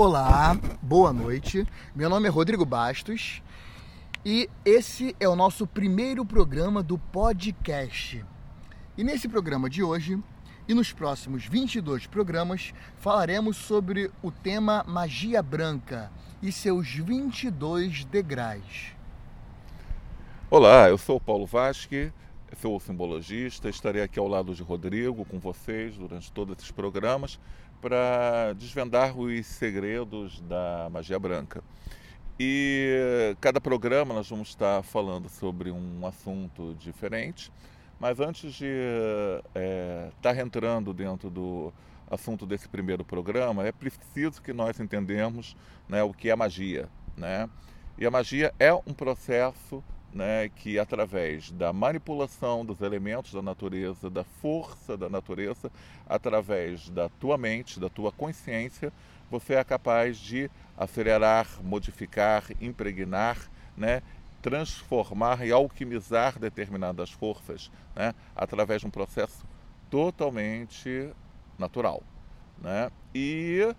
Olá, boa noite. Meu nome é Rodrigo Bastos e esse é o nosso primeiro programa do podcast. E nesse programa de hoje e nos próximos 22 programas falaremos sobre o tema magia branca e seus 22 degraus. Olá, eu sou Paulo Vasque, sou simbologista, estarei aqui ao lado de Rodrigo com vocês durante todos esses programas para desvendar os segredos da magia branca. E cada programa nós vamos estar falando sobre um assunto diferente, mas antes de é, estar entrando dentro do assunto desse primeiro programa, é preciso que nós entendamos né, o que é magia. Né? E a magia é um processo né, que através da manipulação dos elementos da natureza, da força da natureza, através da tua mente, da tua consciência, você é capaz de acelerar, modificar, impregnar, né, transformar e alquimizar determinadas forças né, através de um processo totalmente natural. Né? E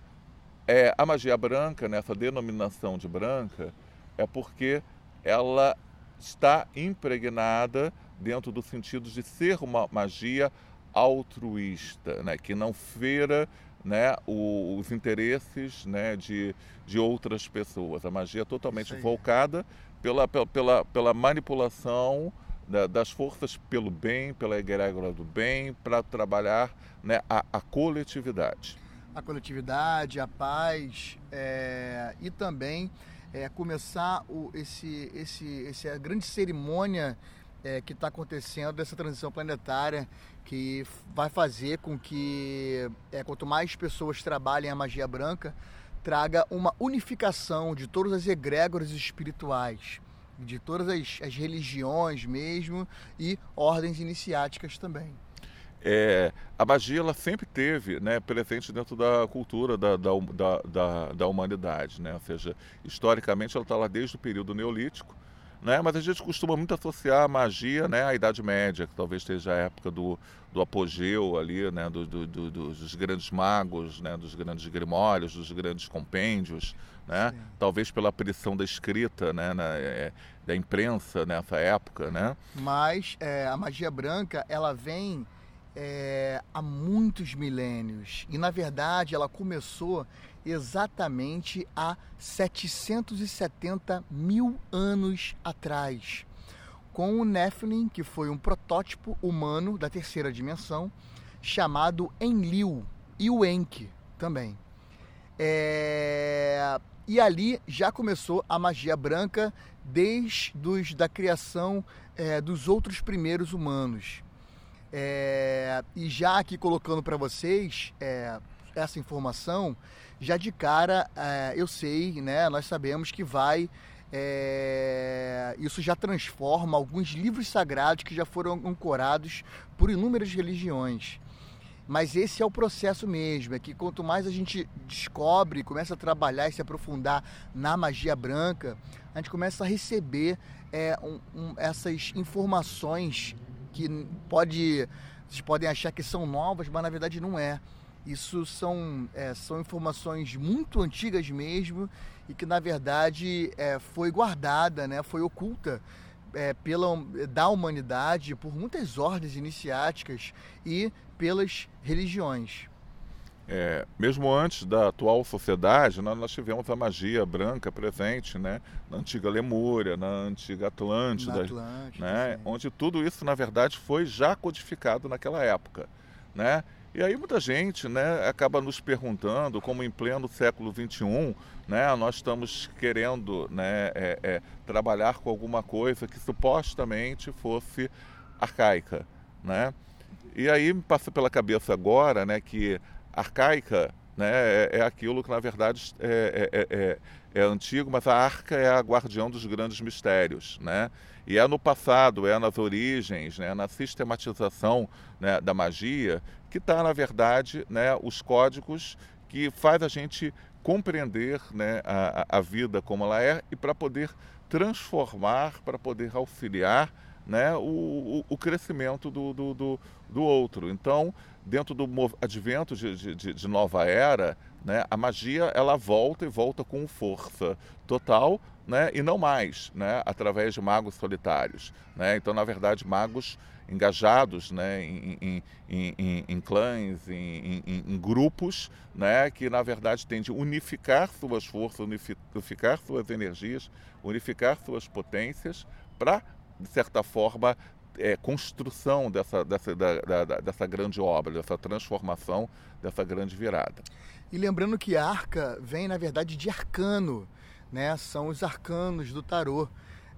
é, a magia branca, nessa denominação de branca, é porque ela está impregnada dentro do sentido de ser uma magia altruísta, né? que não feira né, o, os interesses né, de, de outras pessoas. A magia é totalmente volcada pela, pela, pela manipulação da, das forças pelo bem, pela egrégora do bem, para trabalhar né, a, a, coletividade. A coletividade, a paz é, e também é, começar o, esse, esse, essa grande cerimônia é, que está acontecendo dessa transição planetária que vai fazer com que é, quanto mais pessoas trabalhem a magia branca traga uma unificação de todas as egrégoras espirituais de todas as, as religiões mesmo e ordens iniciáticas também é, a magia ela sempre teve né, presente dentro da cultura da, da, da, da humanidade, né? ou seja, historicamente ela está lá desde o período neolítico, né? mas a gente costuma muito associar a magia né, à Idade Média, que talvez esteja a época do, do apogeu ali, né, do, do, do, dos grandes magos, né, dos grandes grimórios, dos grandes compêndios, né? talvez pela pressão da escrita, né, na, é, da imprensa nessa época. Né? Mas é, a magia branca ela vem é, há muitos milênios. E na verdade ela começou exatamente há 770 mil anos atrás, com o Nephilim, que foi um protótipo humano da terceira dimensão, chamado Enlil, e o Enki também. É... E ali já começou a magia branca desde os, da criação é, dos outros primeiros humanos. É, e já aqui colocando para vocês é, essa informação, já de cara é, eu sei, né? Nós sabemos que vai. É, isso já transforma alguns livros sagrados que já foram ancorados por inúmeras religiões. Mas esse é o processo mesmo, é que quanto mais a gente descobre, começa a trabalhar e se aprofundar na magia branca, a gente começa a receber é, um, um, essas informações que pode, vocês podem achar que são novas, mas na verdade não é. Isso são, é, são informações muito antigas mesmo e que na verdade é, foi guardada, né, foi oculta é, pela, da humanidade por muitas ordens iniciáticas e pelas religiões. É, mesmo antes da atual sociedade, nós, nós, tivemos a magia branca presente né, na antiga Lemúria, na antiga Atlântida, na Atlântida né, onde tudo isso, na verdade, foi já codificado naquela época. Né? E aí muita gente né, acaba nos perguntando, como em pleno século XXI, né, nós estamos querendo né, é, é, trabalhar com alguma coisa que supostamente fosse arcaica. Né? E aí me passa pela cabeça agora né, que arcaica né, é, é aquilo que na verdade é, é, é, é, antigo, mas a arca é a guardião dos grandes mistérios. Né? E é no passado, é nas origens, né, na sistematização né, da magia, que está, na verdade, né, os códigos que faz a gente compreender né, a, a vida como ela é e para poder transformar, para poder auxiliar né, o, o, o crescimento do, do, do, do outro. Então, dentro do advento de, de, de nova era, né, a magia ela volta e volta com força total né, e não mais né, através de magos solitários. Né? Então, na verdade, magos engajados né, em, em, em, em clãs, em, grupos, né, que na verdade tendem a unificar suas forças, unificar suas energias, unificar suas potências para, de certa forma, é, construção dessa, dessa, da, da, dessa grande obra, dessa transformação, dessa grande virada. E lembrando que arca vem, na verdade, de arcano, né? são os arcanos do tarô.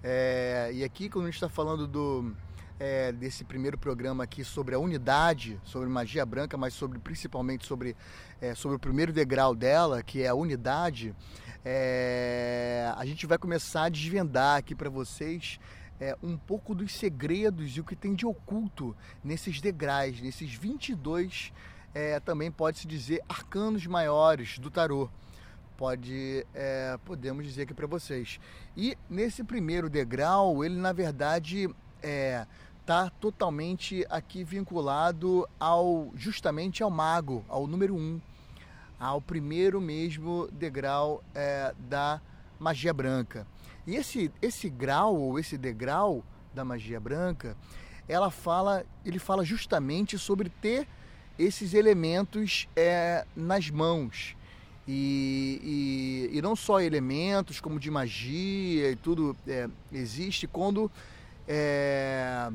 É, e aqui, quando a gente está falando do, é, desse primeiro programa aqui sobre a unidade, sobre magia branca, mas sobre principalmente sobre, é, sobre o primeiro degrau dela, que é a unidade, é, a gente vai começar a desvendar aqui para vocês é, um pouco dos segredos e o que tem de oculto nesses degraus, nesses 22, é, também pode-se dizer, arcanos maiores do tarô. Pode, é, podemos dizer aqui para vocês. E nesse primeiro degrau, ele na verdade é, está totalmente aqui vinculado ao justamente ao mago, ao número um, ao primeiro mesmo degrau é, da magia branca. E esse, esse grau ou esse degrau da magia branca, ela fala, ele fala justamente sobre ter esses elementos é, nas mãos. E, e, e, não só elementos como de magia e tudo é, existe quando é,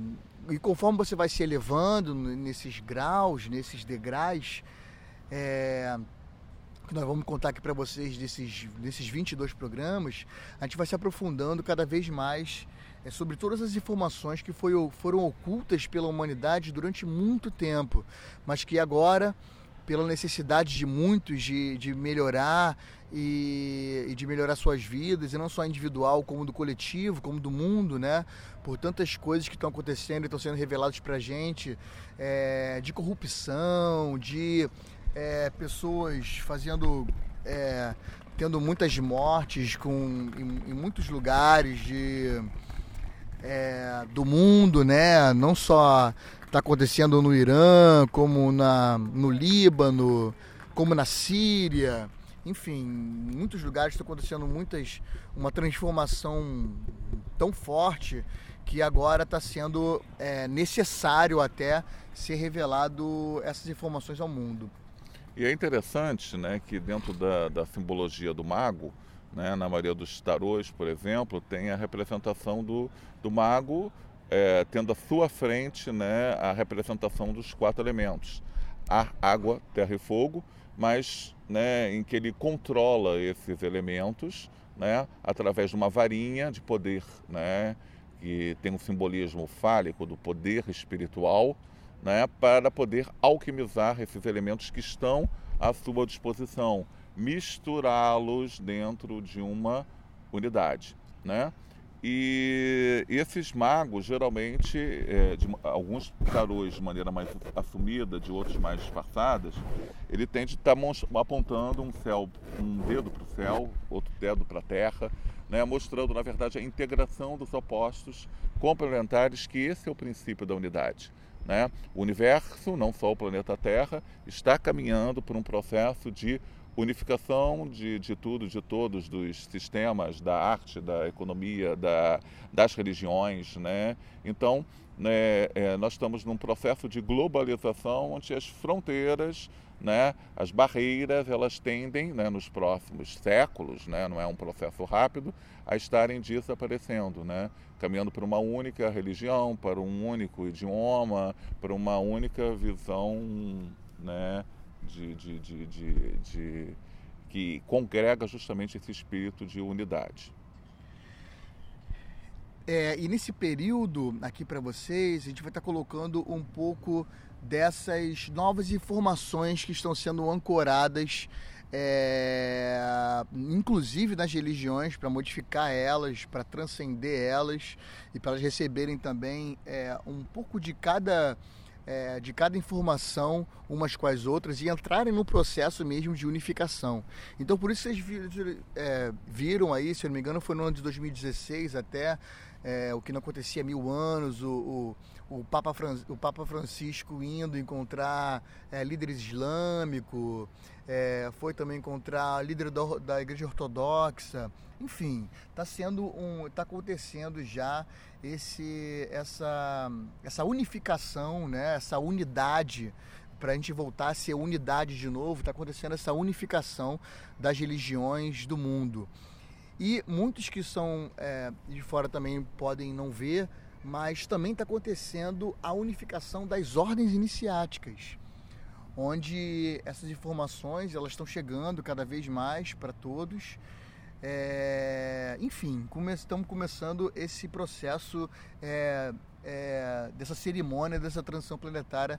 e conforme você vai se elevando nesses graus, nesses degraus, é, que nós vamos contar aqui para vocês desses, desses 22 programas, a gente vai se aprofundando cada vez mais é, sobre todas as informações que foi, foram ocultas pela humanidade durante muito tempo, mas que agora, pela necessidade de muitos de, de melhorar e, e, de melhorar suas vidas, e não só individual, como do coletivo, como do mundo, né? Por tantas coisas que estão acontecendo e estão sendo reveladas para a gente, é, de corrupção, de é, pessoas fazendo. É, tendo muitas mortes com, em, em muitos lugares de, é, do mundo, né? Não só está acontecendo no Irã, como na, no Líbano, como na Síria, enfim, em muitos lugares está acontecendo muitas uma transformação tão forte que agora está sendo é, necessário até ser revelado essas informações ao mundo. E é interessante né, que dentro da, da simbologia do mago, né, na maioria dos tarôs, por exemplo, tem a representação do, do mago é, tendo à sua frente né, a representação dos quatro elementos: ar, água, terra e fogo, mas né, em que ele controla esses elementos né, através de uma varinha de poder, né, que tem um simbolismo fálico do poder espiritual né, para poder alquimizar esses elementos que estão à sua disposição, misturá-los dentro de uma unidade. Né? E esses magos, geralmente, é, de, alguns tarôs de maneira mais assumida, de outros mais disfarçadas, ele tende a estar tá apontando um céu, um dedo para o céu, outro dedo para a terra, né, mostrando, na verdade, a integração dos opostos complementares, que esse é o princípio da unidade. Né? O universo, não só o planeta Terra, está caminhando por um processo de unificação de, de tudo, de todos, dos sistemas, da arte, da economia, da, das religiões. Né? Então, né, é, nós estamos num processo de globalização onde as fronteiras, né, as barreiras, elas tendem, né, nos próximos séculos, né, não é um processo rápido, a estarem desaparecendo, né, caminhando para uma única religião, para um único idioma, para uma única visão né, de, de, de, de, que congrega justamente esse espírito de unidade. É, e nesse período aqui para vocês, a gente vai estar colocando um pouco dessas novas informações que estão sendo ancoradas, é, inclusive nas religiões, para modificar elas, para transcender elas e para elas receberem também é, um pouco de cada é, de cada informação umas com as outras e entrarem no processo mesmo de unificação. Então, por isso vocês viram, é, viram aí, se eu não me engano, foi no ano de 2016 até é, o que não acontecia há mil anos, o, o, o, Papa, Fran, o Papa Francisco indo encontrar é, líderes islâmicos, é, foi também encontrar líder da, da Igreja Ortodoxa, enfim, está sendo um, está acontecendo já esse, essa, essa unificação, né, essa unidade para a gente voltar a ser unidade de novo, está acontecendo essa unificação das religiões do mundo. E muitos que são é, de fora também podem não ver, mas também está acontecendo a unificação das ordens iniciáticas, onde essas informações elas estão chegando cada vez mais para todos. É, enfim, come, estamos começando esse processo é, é dessa cerimônia, dessa transição planetária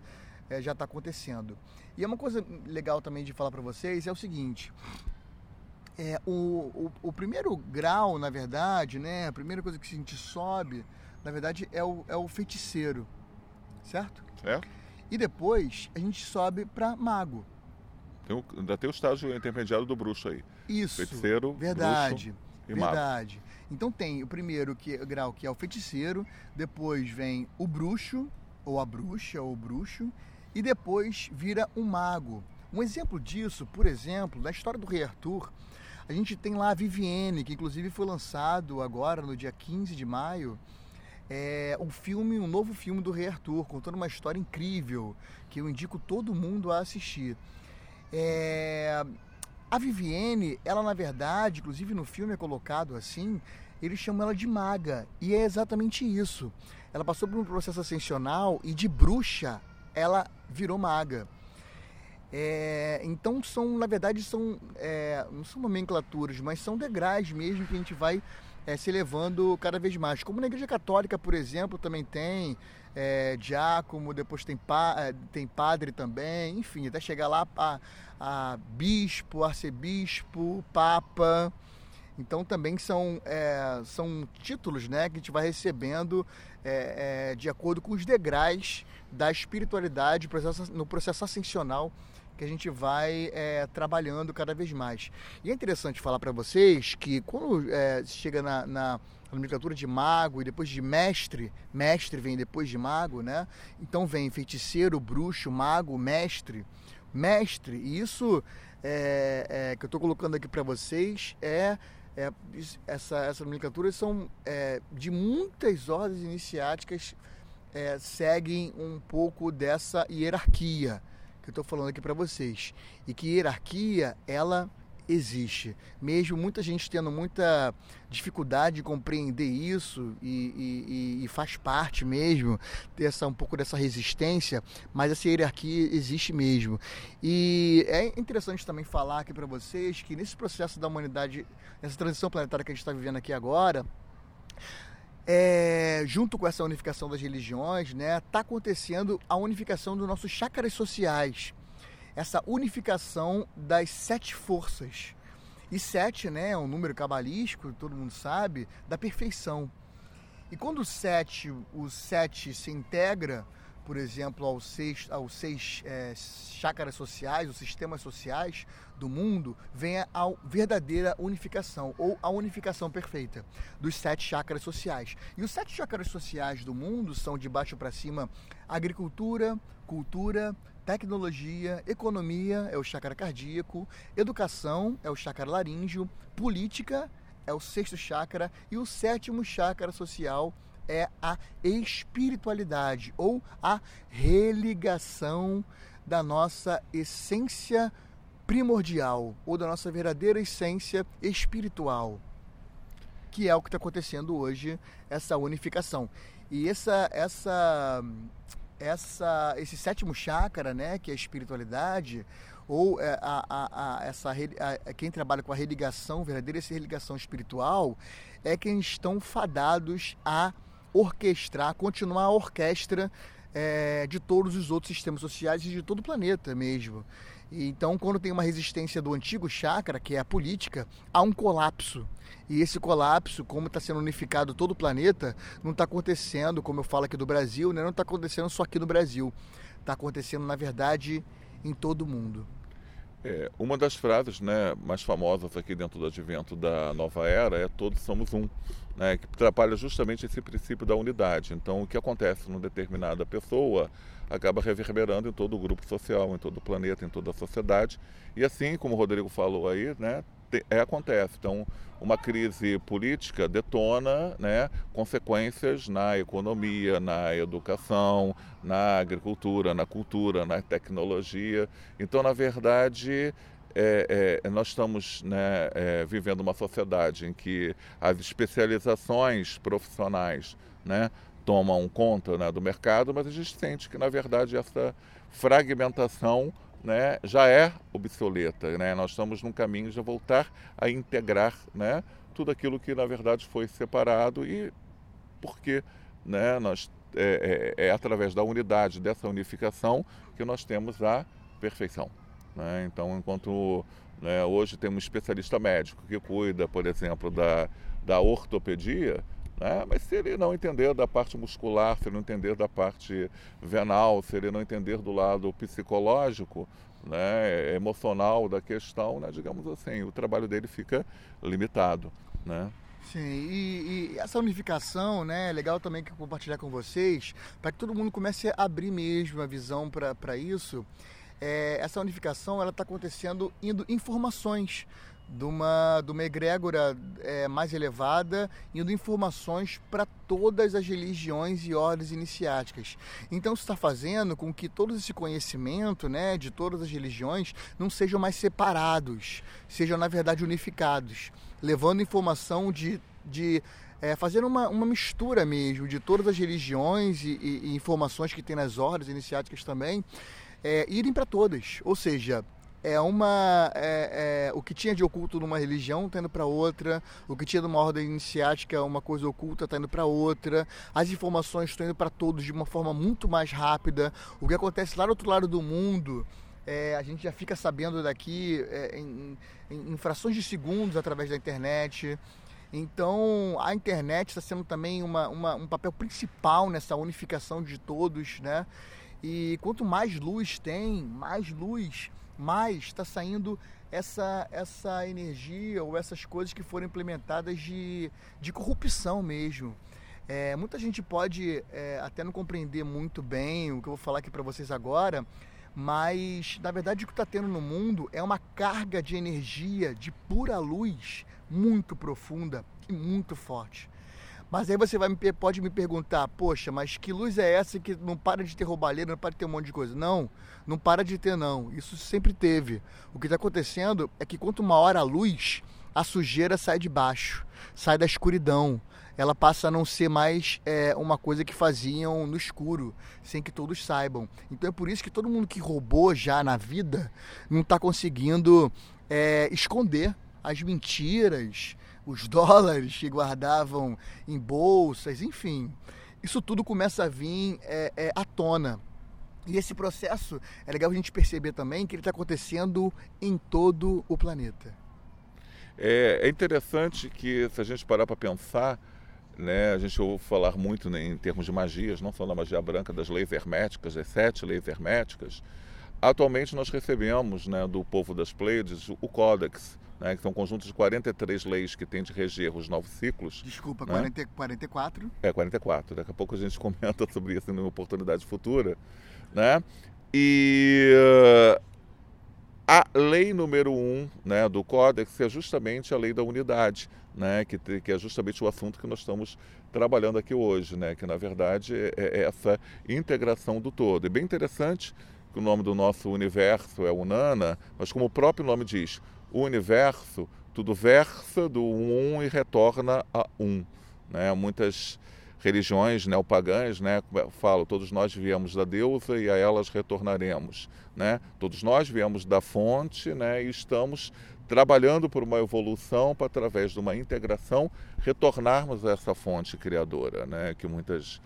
é, já está acontecendo. E é uma coisa legal também de falar para vocês é o seguinte: é, o, o, o, primeiro grau, na verdade, né, a primeira coisa que a gente sobe, na verdade, é o, é o feiticeiro, certo? Certo. E depois a gente sobe para mago. Tem ainda tem o estágio intermediário do bruxo aí. Isso. Feiticeiro, verdade, bruxo e verdade. Mago. Então tem o primeiro que, grau que é o feiticeiro, depois vem o bruxo, ou a bruxa, ou o bruxo, e depois vira um mago. Um exemplo disso, por exemplo, na história do Rei Arthur, a gente tem lá a Vivienne, que inclusive foi lançado agora no dia 15 de maio. É um filme, um novo filme do Rei Arthur, contando uma história incrível que eu indico todo mundo a assistir. É... A Vivienne, ela na verdade, inclusive no filme é colocado assim, eles chamam ela de maga, e é exatamente isso. Ela passou por um processo ascensional e de bruxa ela virou maga. É, então são, na verdade, são é, não são nomenclaturas, mas são degraus mesmo que a gente vai é, se elevando cada vez mais. Como na Igreja Católica, por exemplo, também tem é, diácono, depois tem, pa, é, tem padre também, enfim, até chegar lá a, a bispo, arcebispo, papa. Então também são, é, são títulos né, que a gente vai recebendo é, é, de acordo com os degraus da espiritualidade no processo ascensional que a gente vai é, trabalhando cada vez mais. E é interessante falar para vocês que quando é, chega na, na nomenclatura de mago e depois de mestre, mestre vem depois de mago, né? Então vem feiticeiro, bruxo, mago, mestre, mestre. E isso é, é que eu estou colocando aqui para vocês é, é, essa, essa nomenclatura são é, de muitas ordens iniciáticas é, seguem um pouco dessa hierarquia que eu estou falando aqui para vocês. E que hierarquia, ela existe. Mesmo muita gente tendo muita dificuldade de compreender isso e, e, e, faz parte mesmo dessa um pouco dessa resistência, mas essa hierarquia existe mesmo. E é interessante também falar aqui para vocês que nesse processo da humanidade, nessa transição planetária que a gente está vivendo aqui agora, é, junto com essa unificação das religiões, né, está acontecendo a unificação dos nossos chakras sociais, essa unificação das sete forças. E sete, né, é um número cabalístico, todo mundo sabe, da perfeição. E quando o sete, o sete se integra, por exemplo, aos seis, aos seis é, chácaras sociais, os sistemas sociais do mundo, venha a verdadeira unificação, ou a unificação perfeita dos sete chácaras sociais. E os sete chácaras sociais do mundo são, de baixo para cima, agricultura, cultura, tecnologia, economia, é o chácara cardíaco, educação, é o chácara laríngeo, política, é o sexto chácara, e o sétimo chácara social, é a espiritualidade ou a religação da nossa essência primordial ou da nossa verdadeira essência espiritual, que é o que está acontecendo hoje, essa unificação. E essa, essa, essa, esse sétimo chakra, né, que é a espiritualidade, ou é, a, a, a, essa, a, quem trabalha com a religação verdadeira, essa religação espiritual, é quem estão fadados a orquestrar, continuar a orquestra é, de todos os outros sistemas sociais e de todo o planeta mesmo. Então, quando tem uma resistência do antigo chakra, que é a política, há um colapso. E esse colapso, como está sendo unificado todo o planeta, não está acontecendo, como eu falo aqui do Brasil, né? não está acontecendo só aqui no Brasil. Está acontecendo, na verdade, em todo o mundo. É, uma das frases né, mais famosas aqui dentro do advento da nova era é todos somos um, né, que trabalha justamente esse princípio da unidade. Então, o que acontece numa determinada pessoa acaba reverberando em todo o grupo social, em todo o planeta, em toda a sociedade. E assim, como o Rodrigo falou aí, né, é, acontece. Então, uma crise política detona né, consequências na economia, na educação, na agricultura, na cultura, na tecnologia. Então, na verdade, é, é, nós estamos né, é, vivendo uma sociedade em que as especializações profissionais né, tomam conta né, do mercado, mas a gente sente que, na verdade, essa fragmentação né, já é obsoleta. Né? Nós estamos num caminho de voltar a integrar né, tudo aquilo que, na verdade, foi separado e porque né, nós, é, é, é através da unidade, dessa unificação, que nós temos a perfeição. Né? Então, enquanto né, hoje tem um especialista médico que cuida, por exemplo, da, da ortopedia, né? Mas se ele não entender da parte muscular, se ele não entender da parte venal, se ele não entender do lado psicológico, né, emocional da questão, né, digamos assim, o trabalho dele fica limitado. Né? Sim, e, e, essa unificação, né, é legal também que compartilhar com vocês, para que todo mundo comece a abrir mesmo a visão para isso. É, essa unificação ela está acontecendo indo informações de uma, de uma egrégora é, mais elevada, indo informações para todas as religiões e ordens iniciáticas. Então isso está fazendo com que todo esse conhecimento né, de todas as religiões não sejam mais separados, sejam na verdade unificados, levando informação de, de é, uma, uma mistura mesmo de todas as religiões e, e, e informações que tem nas ordens iniciáticas também, é, irem para todas. Ou seja, é uma é, é, o que tinha de oculto numa religião está indo para outra, o que tinha de uma ordem iniciática, uma coisa oculta está indo para outra, as informações estão indo para todos de uma forma muito mais rápida. O que acontece lá do outro lado do mundo, é, a gente já fica sabendo daqui é, em, em, em frações de segundos através da internet. Então a internet está sendo também uma, uma, um papel principal nessa unificação de todos, né? E quanto mais luz tem, mais luz mais está saindo essa, essa energia ou essas coisas que foram implementadas de, de corrupção mesmo. É, muita gente pode é, até não compreender muito bem o que eu vou falar aqui para vocês agora, mas na verdade o que está tendo no mundo é uma carga de energia, de pura luz, muito profunda e muito forte. Mas aí você vai me, pode me perguntar, poxa, mas que luz é essa que não para de ter roubalheira, não para de ter um monte de coisa? Não, não para de ter não. Isso sempre teve. O que está acontecendo é que quanto maior a luz, a sujeira sai de baixo, sai da escuridão. Ela passa a não ser mais é, uma coisa que faziam no escuro, sem que todos saibam. Então é por isso que todo mundo que roubou já na vida não está conseguindo é, esconder as mentiras, os dólares que guardavam em bolsas, enfim. Isso tudo começa a vir é, é, à tona. E esse processo é legal a gente perceber também que ele está acontecendo em todo o planeta. É, é interessante que, se a gente parar para pensar, né, a gente ouve falar muito né, em termos de magias, não só da magia branca, das leis herméticas, das sete leis herméticas. Atualmente nós recebemos né, do povo das Pleiades o Códex, né, que são um conjunto de 43 leis que tem de reger os novos ciclos. Desculpa, né? 40, 44? É, 44. Daqui a pouco a gente comenta sobre isso em uma oportunidade futura. Né? E uh, a lei número um né, do Códex é justamente a lei da unidade, né, que, que é justamente o assunto que nós estamos trabalhando aqui hoje, né, que na verdade é, é essa integração do todo. É bem interessante que o nome do nosso universo é Unana, mas como o próprio nome diz, o universo, tudo versa do um e retorna a um. Né? Muitas religiões neopagãs né, falam, todos nós viemos da deusa e a elas retornaremos. Né? Todos nós viemos da fonte né, e estamos trabalhando por uma evolução para, através de uma integração, retornarmos a essa fonte criadora, né, que muitas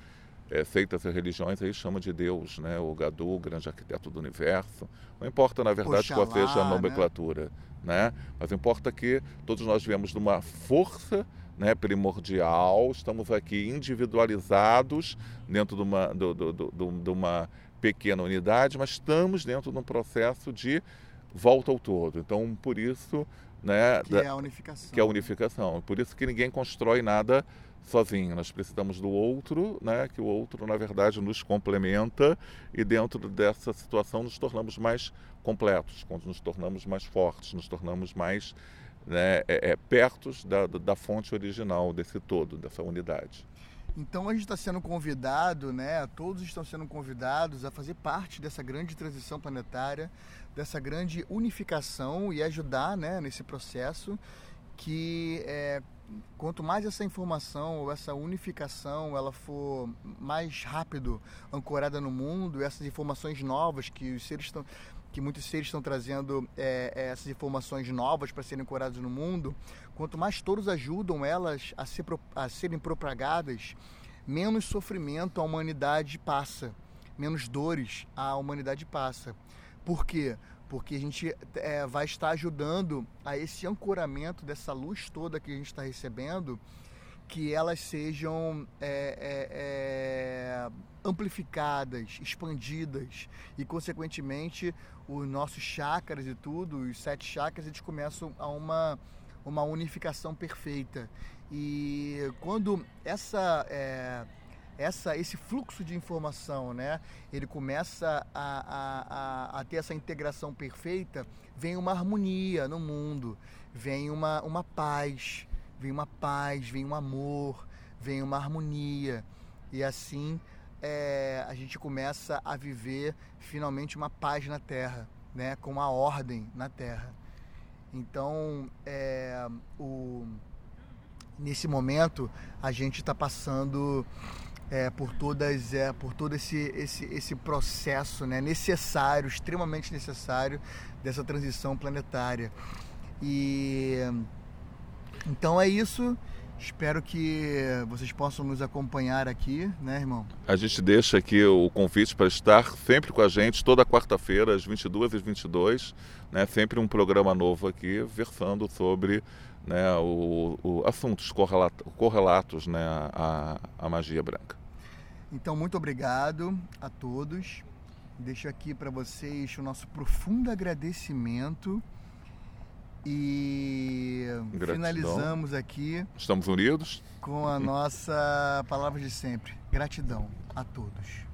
é, seitas e religiões aí chamam de Deus, né, o Gadu, o grande arquiteto do universo. Não importa, na verdade, Oxalá, qual seja a né? nomenclatura. Né? né? Mas importa que todos nós viemos de uma força né, primordial, estamos aqui individualizados dentro de uma, do, do, do, de uma pequena unidade, mas estamos dentro de um processo de volta ao todo. Então, por isso, né, que é a unificação. Que é a unificação. Por isso que ninguém constrói nada sozinho. Nós precisamos do outro, né, que o outro, na verdade, nos complementa e dentro dessa situação nos tornamos mais completos, nos tornamos mais fortes, nos tornamos mais né, é, é, perto da, da fonte original desse todo, dessa unidade. Então a gente está sendo convidado, né? Todos estão sendo convidados a fazer parte dessa grande transição planetária, dessa grande unificação e ajudar, né, nesse processo que é, quanto mais essa informação ou essa unificação ela for mais rápido ancorada no mundo, essas informações novas que os seres estão que muitos seres estão trazendo é, é essas informações novas para serem ancoradas no mundo, quanto mais todos ajudam elas a, ser, a serem propagadas, menos sofrimento a humanidade passa, menos dores a humanidade passa. Por quê? Porque a gente é, vai estar ajudando a esse ancoramento dessa luz toda que a gente está recebendo, que elas sejam é, é, é, amplificadas, expandidas e, consequentemente, os nossos chakras e tudo, os sete chakras, eles começam a uma, uma unificação perfeita. E quando essa é, essa, esse fluxo de informação, né, ele começa a, a, a, ter essa integração perfeita, vem uma harmonia no mundo, vem uma, uma paz, vem uma paz, vem um amor, vem uma harmonia. E assim é, a gente começa a viver finalmente uma paz na Terra, né, com uma ordem na Terra. Então, é, o, nesse momento, a gente está passando é, por todas é, por todo esse, esse, esse processo né, necessário, extremamente necessário dessa transição planetária. E então é isso. Espero que vocês possam nos acompanhar aqui, né, irmão? A gente deixa aqui o convite para estar sempre com a gente, toda quarta-feira, às 22 e 22 né, sempre um programa novo aqui, versando sobre né, o, o assuntos correlatos, correlatos né, à, à magia branca. Então, muito obrigado a todos. Deixo aqui para vocês o nosso profundo agradecimento. E Gratidão. finalizamos aqui. Estamos unidos? Com a nossa palavra de sempre. Gratidão a todos.